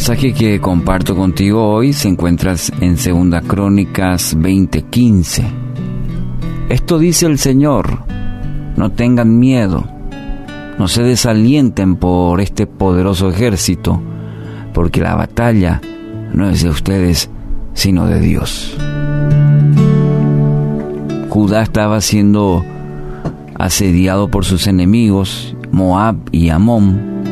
pasaje que comparto contigo hoy se encuentra en Segunda Crónicas 20:15. Esto dice el Señor, no tengan miedo, no se desalienten por este poderoso ejército, porque la batalla no es de ustedes, sino de Dios. Judá estaba siendo asediado por sus enemigos, Moab y Amón,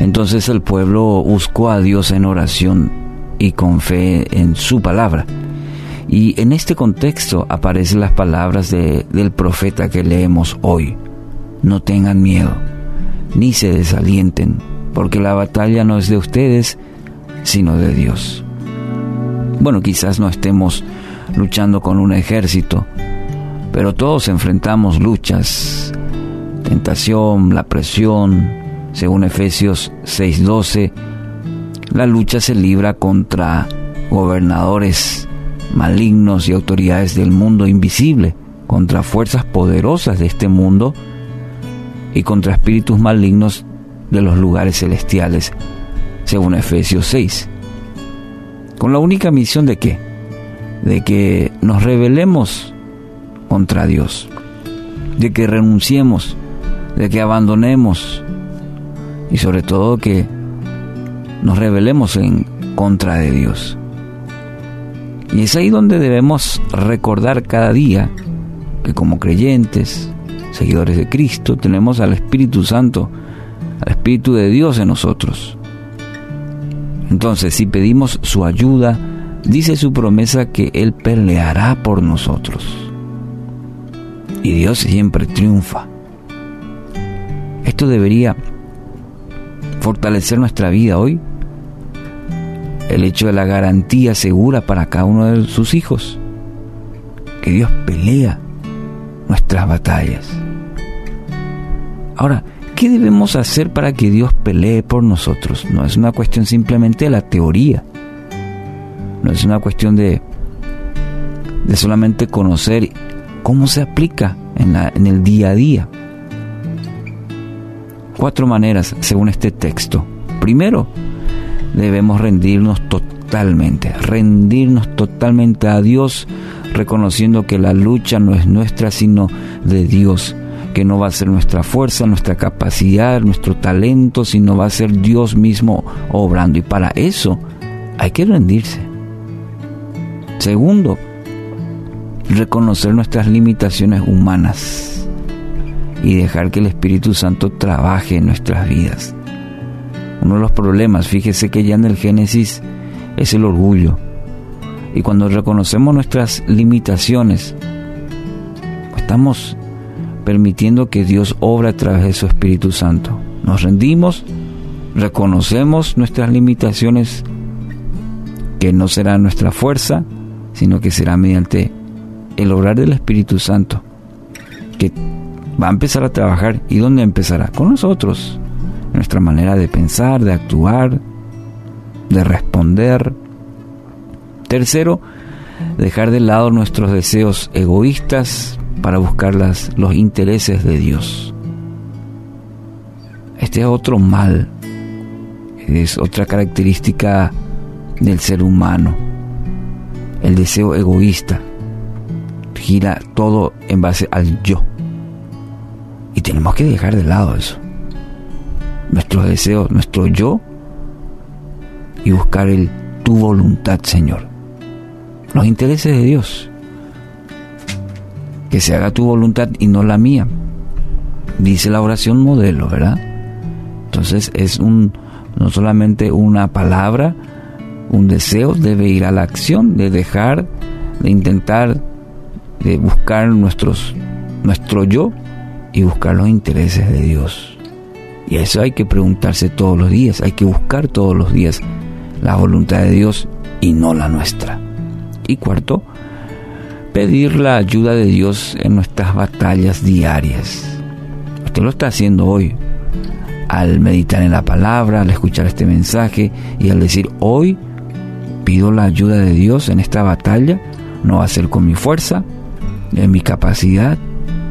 entonces el pueblo buscó a Dios en oración y con fe en su palabra. Y en este contexto aparecen las palabras del profeta que leemos hoy. No tengan miedo, ni se desalienten, porque la batalla no es de ustedes, sino de Dios. Bueno, quizás no estemos luchando con un ejército, pero todos enfrentamos luchas, tentación, la presión, según Efesios 6:12, la lucha se libra contra gobernadores malignos y autoridades del mundo invisible, contra fuerzas poderosas de este mundo y contra espíritus malignos de los lugares celestiales, según Efesios 6. Con la única misión de qué? De que nos rebelemos contra Dios, de que renunciemos, de que abandonemos y sobre todo que nos rebelemos en contra de Dios. Y es ahí donde debemos recordar cada día que como creyentes, seguidores de Cristo, tenemos al Espíritu Santo, al Espíritu de Dios en nosotros. Entonces, si pedimos su ayuda, dice su promesa que Él peleará por nosotros. Y Dios siempre triunfa. Esto debería fortalecer nuestra vida hoy. El hecho de la garantía segura para cada uno de sus hijos. Que Dios pelea nuestras batallas. Ahora, ¿qué debemos hacer para que Dios pelee por nosotros? No es una cuestión simplemente de la teoría. No es una cuestión de, de solamente conocer cómo se aplica en, en el día a día cuatro maneras según este texto. Primero, debemos rendirnos totalmente, rendirnos totalmente a Dios, reconociendo que la lucha no es nuestra, sino de Dios, que no va a ser nuestra fuerza, nuestra capacidad, nuestro talento, sino va a ser Dios mismo obrando. Y para eso hay que rendirse. Segundo, reconocer nuestras limitaciones humanas y dejar que el Espíritu Santo trabaje en nuestras vidas. Uno de los problemas, fíjese que ya en el Génesis es el orgullo. Y cuando reconocemos nuestras limitaciones, estamos permitiendo que Dios obra a través de su Espíritu Santo. Nos rendimos, reconocemos nuestras limitaciones, que no será nuestra fuerza, sino que será mediante el obrar del Espíritu Santo, que va a empezar a trabajar. ¿Y dónde empezará? Con nosotros. Nuestra manera de pensar, de actuar, de responder. Tercero, dejar de lado nuestros deseos egoístas para buscar las, los intereses de Dios. Este es otro mal, es otra característica del ser humano, el deseo egoísta. Gira todo en base al yo. Y tenemos que dejar de lado eso. Nuestros deseos, nuestro yo y buscar el tu voluntad, Señor. Los intereses de Dios. Que se haga tu voluntad y no la mía. Dice la oración modelo, ¿verdad? Entonces es un no solamente una palabra, un deseo, debe ir a la acción de dejar, de intentar, de buscar nuestros, nuestro yo y buscar los intereses de Dios. Y eso hay que preguntarse todos los días, hay que buscar todos los días la voluntad de Dios y no la nuestra. Y cuarto, pedir la ayuda de Dios en nuestras batallas diarias. Usted lo está haciendo hoy al meditar en la palabra, al escuchar este mensaje y al decir hoy pido la ayuda de Dios en esta batalla, no va a ser con mi fuerza, en mi capacidad,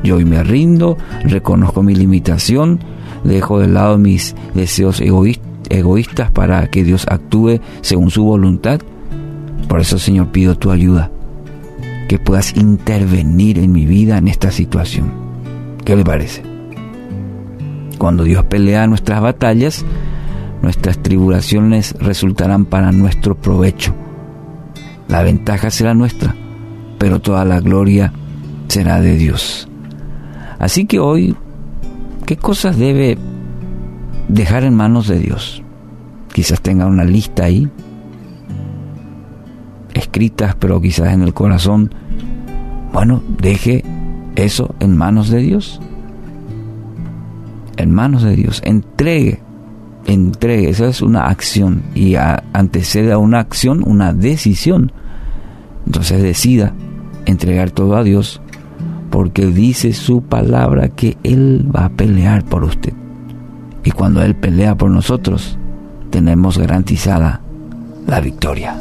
yo hoy me rindo, reconozco mi limitación, dejo de lado mis deseos egoístas para que Dios actúe según su voluntad. Por eso, Señor, pido tu ayuda, que puedas intervenir en mi vida en esta situación. ¿Qué le parece? Cuando Dios pelea nuestras batallas, nuestras tribulaciones resultarán para nuestro provecho. La ventaja será nuestra, pero toda la gloria será de Dios. Así que hoy, ¿qué cosas debe dejar en manos de Dios? Quizás tenga una lista ahí, escritas, pero quizás en el corazón. Bueno, deje eso en manos de Dios. En manos de Dios. Entregue, entregue. Esa es una acción y antecede a una acción una decisión. Entonces decida entregar todo a Dios porque dice su palabra que Él va a pelear por usted. Y cuando Él pelea por nosotros, tenemos garantizada la victoria.